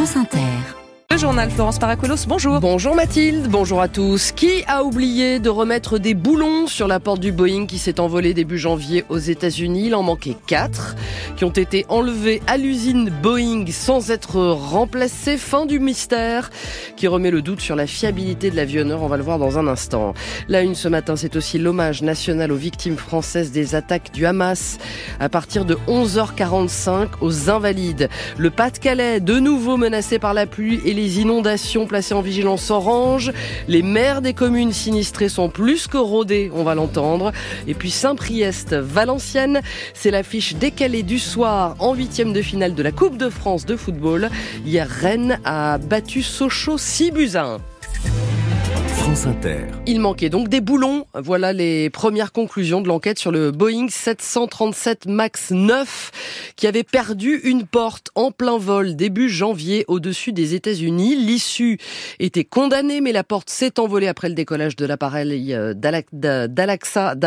France Inter. Le journal Florence Paracuelos, bonjour. Bonjour Mathilde, bonjour à tous. Qui a oublié de remettre des boulons sur la porte du Boeing qui s'est envolé début janvier aux États-Unis? Il en manquait quatre qui ont été enlevés à l'usine Boeing sans être remplacés. Fin du mystère qui remet le doute sur la fiabilité de l'avionneur. On va le voir dans un instant. La une ce matin, c'est aussi l'hommage national aux victimes françaises des attaques du Hamas à partir de 11h45 aux Invalides. Le Pas-de-Calais, de nouveau menacé par la pluie et les les inondations placées en vigilance orange. Les maires des communes sinistrées sont plus que rodés, on va l'entendre. Et puis Saint-Priest, Valenciennes, c'est l'affiche décalée du soir en huitième de finale de la Coupe de France de football. Hier, Rennes a battu Sochaux 6 buts à 1. Il manquait donc des boulons. Voilà les premières conclusions de l'enquête sur le Boeing 737 MAX 9 qui avait perdu une porte en plein vol début janvier au-dessus des États-Unis. L'issue était condamnée, mais la porte s'est envolée après le décollage de l'appareil euh, d'Alaska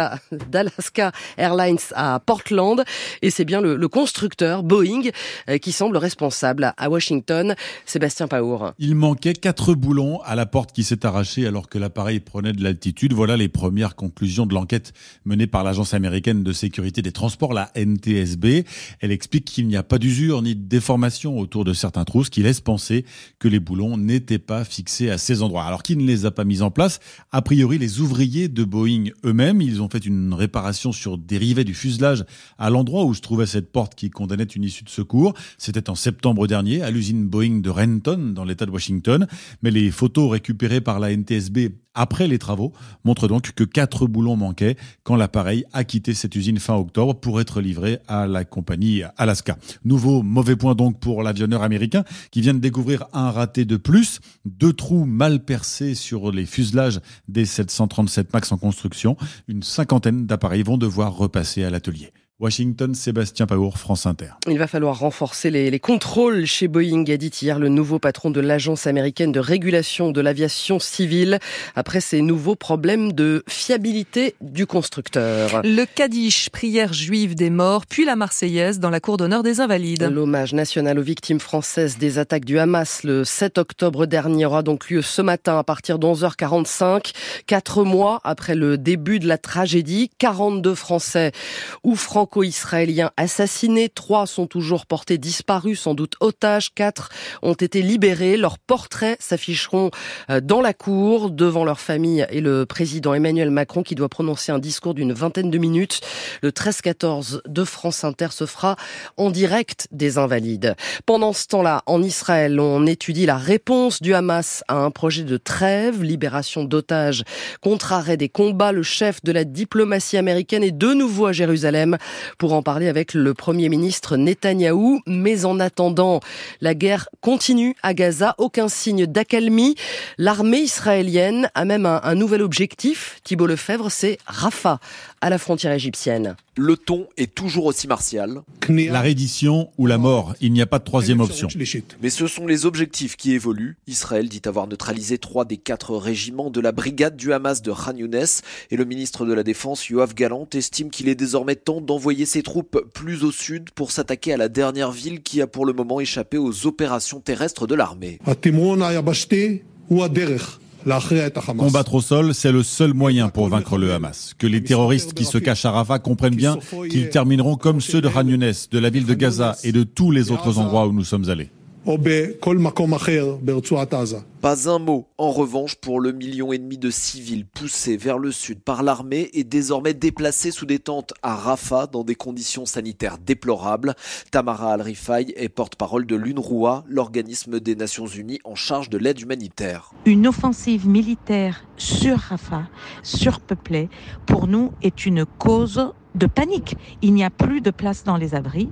Airlines à Portland. Et c'est bien le, constructeur Boeing euh, qui semble responsable à Washington. Sébastien Paour. Il manquait quatre boulons à la porte qui s'est arrachée alors que que l'appareil prenait de l'altitude. Voilà les premières conclusions de l'enquête menée par l'Agence américaine de sécurité des transports, la NTSB. Elle explique qu'il n'y a pas d'usure ni de déformation autour de certains trous, ce qui laisse penser que les boulons n'étaient pas fixés à ces endroits. Alors qui ne les a pas mis en place A priori, les ouvriers de Boeing eux-mêmes, ils ont fait une réparation sur des du fuselage à l'endroit où se trouvait cette porte qui condamnait une issue de secours. C'était en septembre dernier à l'usine Boeing de Renton dans l'État de Washington. Mais les photos récupérées par la NTSB après les travaux montre donc que quatre boulons manquaient quand l'appareil a quitté cette usine fin octobre pour être livré à la compagnie Alaska. Nouveau mauvais point donc pour l'avionneur américain qui vient de découvrir un raté de plus, deux trous mal percés sur les fuselages des 737 MAX en construction. Une cinquantaine d'appareils vont devoir repasser à l'atelier. Washington, Sébastien Paour, France Inter. Il va falloir renforcer les, contrôles chez Boeing, a dit hier le nouveau patron de l'agence américaine de régulation de l'aviation civile, après ces nouveaux problèmes de fiabilité du constructeur. Le Kaddish, prière juive des morts, puis la Marseillaise dans la cour d'honneur des Invalides. L'hommage national aux victimes françaises des attaques du Hamas le 7 octobre dernier aura donc lieu ce matin à partir de 11h45, quatre mois après le début de la tragédie. 42 Français ou franco israéliens assassinés. Trois sont toujours portés disparus, sans doute otages. Quatre ont été libérés. Leurs portraits s'afficheront euh, dans la cour devant leur famille et le président Emmanuel Macron qui doit prononcer un discours d'une vingtaine de minutes. Le 13-14 de France Inter se fera en direct des Invalides. Pendant ce temps-là, en Israël, on étudie la réponse du Hamas à un projet de trêve, libération d'otages contre arrêt des combats. Le chef de la diplomatie américaine est de nouveau à Jérusalem pour en parler avec le Premier ministre Netanyahou. Mais en attendant, la guerre continue à Gaza, aucun signe d'accalmie. L'armée israélienne a même un, nouvel objectif, Thibault Lefebvre, c'est Rafah, à la frontière égyptienne. Le ton est toujours aussi martial. La reddition ou la mort, il n'y a pas de troisième option. Mais ce sont les objectifs qui évoluent. Israël dit avoir neutralisé trois des quatre régiments de la brigade du Hamas de Khan Younes et le ministre de la Défense, Yoav Galant, estime qu'il est désormais temps d'envoyer ses troupes plus au sud pour s'attaquer à la dernière ville qui a pour le moment échappé aux opérations terrestres de l'armée. Combattre au sol, c'est le seul moyen pour vaincre le Hamas. Que les terroristes qui se cachent à Rafah comprennent bien qu'ils termineront comme ceux de Khan de la ville de Gaza et de tous les autres endroits où nous sommes allés. Pas un mot, en revanche, pour le million et demi de civils poussés vers le sud par l'armée et désormais déplacés sous des tentes à Rafah dans des conditions sanitaires déplorables. Tamara Al-Rifai est porte-parole de l'UNRWA, l'organisme des Nations Unies en charge de l'aide humanitaire. Une offensive militaire sur Rafah, surpeuplée, pour nous est une cause de panique. Il n'y a plus de place dans les abris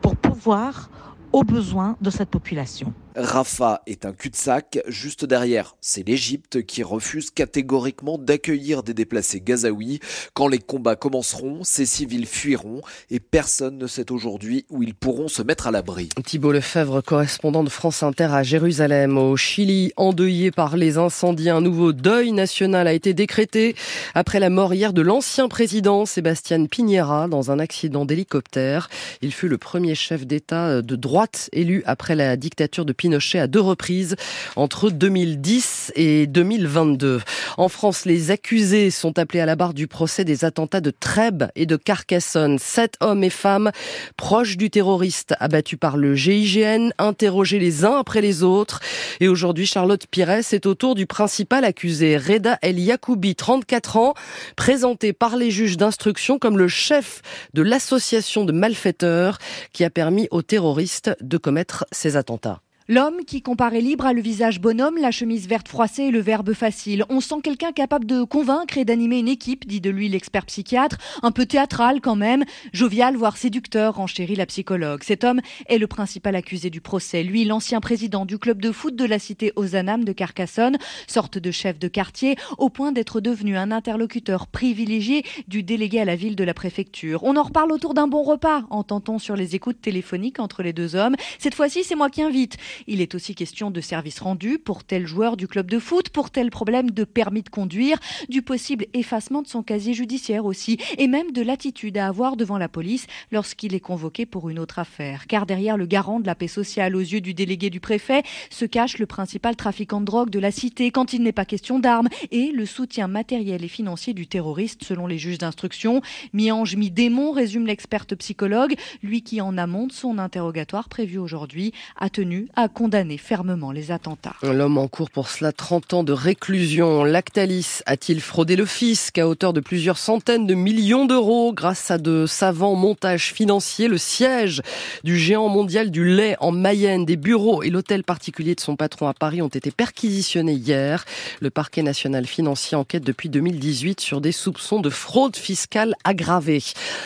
pour pouvoir aux besoins de cette population. Rafah est un cul-de-sac. Juste derrière, c'est l'Égypte qui refuse catégoriquement d'accueillir des déplacés gazaouis. Quand les combats commenceront, ces civils fuiront et personne ne sait aujourd'hui où ils pourront se mettre à l'abri. Thibault Lefebvre, correspondant de France Inter à Jérusalem, au Chili, endeuillé par les incendies. Un nouveau deuil national a été décrété après la mort hier de l'ancien président Sébastien Piñera dans un accident d'hélicoptère. Il fut le premier chef d'État de droite élu après la dictature de Pinochet à deux reprises entre 2010 et 2022. En France, les accusés sont appelés à la barre du procès des attentats de Trèbes et de Carcassonne. Sept hommes et femmes proches du terroriste abattus par le GIGN, interrogés les uns après les autres. Et aujourd'hui, Charlotte Pires est au tour du principal accusé, Reda El Yacoubi, 34 ans, présenté par les juges d'instruction comme le chef de l'association de malfaiteurs qui a permis aux terroristes de commettre ces attentats. L'homme qui comparaît libre a le visage bonhomme, la chemise verte froissée et le verbe facile. On sent quelqu'un capable de convaincre et d'animer une équipe, dit de lui l'expert psychiatre, un peu théâtral quand même, jovial voire séducteur, renchérit la psychologue. Cet homme est le principal accusé du procès. Lui, l'ancien président du club de foot de la cité Ozanam de Carcassonne, sorte de chef de quartier, au point d'être devenu un interlocuteur privilégié du délégué à la ville de la préfecture. On en reparle autour d'un bon repas, entend-on sur les écoutes téléphoniques entre les deux hommes. Cette fois-ci, c'est moi qui invite. Il est aussi question de services rendus pour tel joueur du club de foot, pour tel problème de permis de conduire, du possible effacement de son casier judiciaire aussi, et même de l'attitude à avoir devant la police lorsqu'il est convoqué pour une autre affaire. Car derrière le garant de la paix sociale aux yeux du délégué du préfet se cache le principal trafiquant de drogue de la cité quand il n'est pas question d'armes et le soutien matériel et financier du terroriste selon les juges d'instruction. Mi-ange, mi-démon, résume l'experte psychologue, lui qui en amont de son interrogatoire prévu aujourd'hui a tenu à condamner fermement les attentats. L'homme en cours pour cela 30 ans de réclusion. Lactalis a-t-il fraudé le fisc à hauteur de plusieurs centaines de millions d'euros grâce à de savants montages financiers? Le siège du géant mondial du lait en Mayenne, des bureaux et l'hôtel particulier de son patron à Paris ont été perquisitionnés hier. Le parquet national financier enquête depuis 2018 sur des soupçons de fraude fiscale aggravée.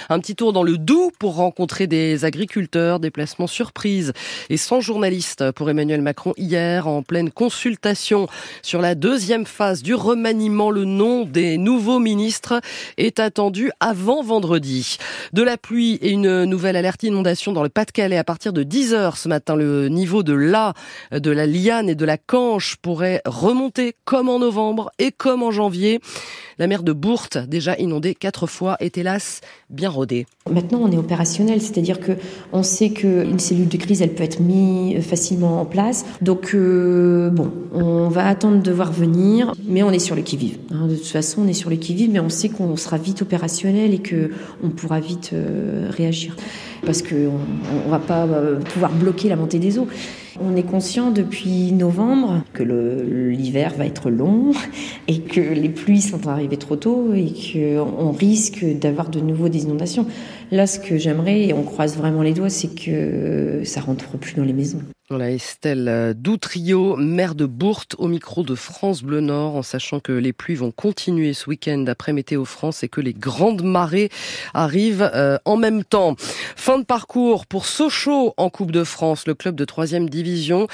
Un petit tour dans le Doubs pour rencontrer des agriculteurs, déplacements surprises et sans journalistes pour Emmanuel Macron hier en pleine consultation sur la deuxième phase du remaniement. Le nom des nouveaux ministres est attendu avant vendredi. De la pluie et une nouvelle alerte inondation dans le Pas-de-Calais à partir de 10 heures ce matin. Le niveau de la, de la Liane et de la Canche pourrait remonter comme en novembre et comme en janvier. La mer de Bourte, déjà inondée quatre fois, est hélas bien rodée. Maintenant, on est opérationnel, c'est-à-dire que on sait qu'une cellule de crise, elle peut être mise facilement en place. Donc, euh, bon, on va attendre de voir venir, mais on est sur le qui-vive. Hein. De toute façon, on est sur le qui-vive, mais on sait qu'on sera vite opérationnel et que on pourra vite euh, réagir, parce qu'on on va pas euh, pouvoir bloquer la montée des eaux. On est conscient depuis novembre que l'hiver va être long et que les pluies sont arrivées trop tôt et qu'on risque d'avoir de nouveau des inondations. Là, ce que j'aimerais, et on croise vraiment les doigts, c'est que ça rentre plus dans les maisons. Voilà Estelle Doutrio, maire de Bourte, au micro de France Bleu Nord, en sachant que les pluies vont continuer ce week-end après Météo France et que les grandes marées arrivent euh, en même temps. Fin de parcours pour Sochaux en Coupe de France. Le club de troisième division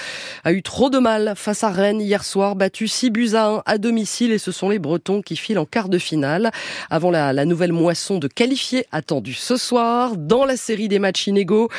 a eu trop de mal face à Rennes hier soir, battu 6 buts à 1 à domicile et ce sont les Bretons qui filent en quart de finale avant la, la nouvelle moisson de qualifiés attendue ce soir dans la série des matchs inégaux.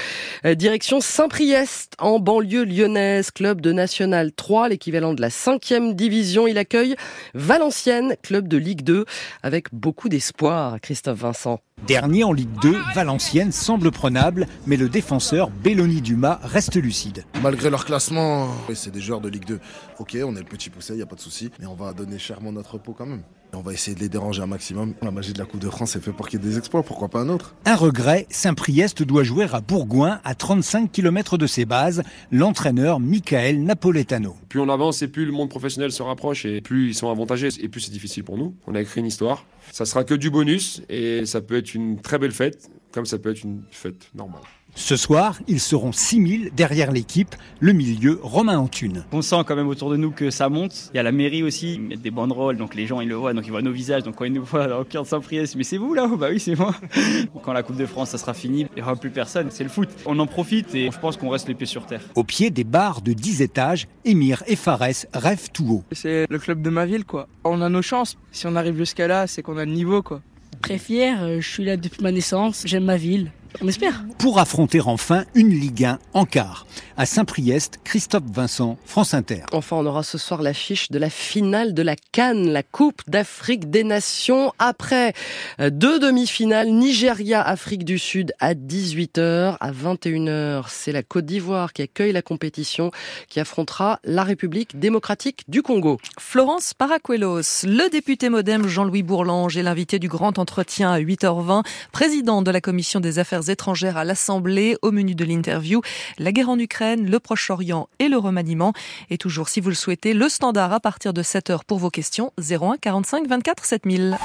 Euh, direction Saint-Priest en banlieue lyonnaise, club de National 3, l'équivalent de la cinquième division. Il accueille Valenciennes, club de Ligue 2, avec beaucoup d'espoir, Christophe Vincent. Dernier en Ligue 2, Valenciennes semble prenable, mais le défenseur Belloni Dumas reste lucide. Malgré leur classement, c'est des joueurs de Ligue 2. Ok, on est le petit poussé, il n'y a pas de souci, mais on va donner chèrement notre peau quand même. On va essayer de les déranger un maximum. La magie de la Coupe de France est fait pour qu'il y ait des exploits, pourquoi pas un autre? Un regret, Saint-Priest doit jouer à Bourgoin, à 35 km de ses bases, l'entraîneur Michael Napoletano. Plus on avance et plus le monde professionnel se rapproche et plus ils sont avantagés et plus c'est difficile pour nous. On a écrit une histoire. Ça sera que du bonus et ça peut être une très belle fête comme ça peut être une fête normale. Ce soir, ils seront 6000 derrière l'équipe, le milieu Romain Antune. On sent quand même autour de nous que ça monte. Il y a la mairie aussi, ils mettent des banderoles, donc les gens ils le voient, donc ils voient nos visages, donc quand ils nous voient dans le cœur de Saint-Priest, mais c'est vous là Bah oui, c'est moi. Quand la Coupe de France ça sera fini, il n'y aura plus personne, c'est le foot. On en profite et je pense qu'on reste les pieds sur terre. Au pied des bars de 10 étages, Émir et Fares rêvent tout haut. C'est le club de ma ville quoi. On a nos chances. Si on arrive jusqu'à là, c'est qu'on a le niveau quoi. Très fier, je suis là depuis ma naissance, j'aime ma ville. On espère. Pour affronter enfin une Ligue 1 en quart. À Saint-Priest, Christophe Vincent, France Inter. Enfin, on aura ce soir l'affiche de la finale de la Cannes, la Coupe d'Afrique des Nations. Après euh, deux demi-finales, Nigeria, Afrique du Sud à 18h. À 21h, c'est la Côte d'Ivoire qui accueille la compétition, qui affrontera la République démocratique du Congo. Florence Paracuelos, le député modem Jean-Louis Bourlange est l'invité du grand entretien à 8h20, président de la commission des affaires étrangères à l'Assemblée. Au menu de l'interview, la guerre en Ukraine le Proche-Orient et le remaniement. Et toujours, si vous le souhaitez, le standard à partir de 7h pour vos questions, 01 45 24 7000.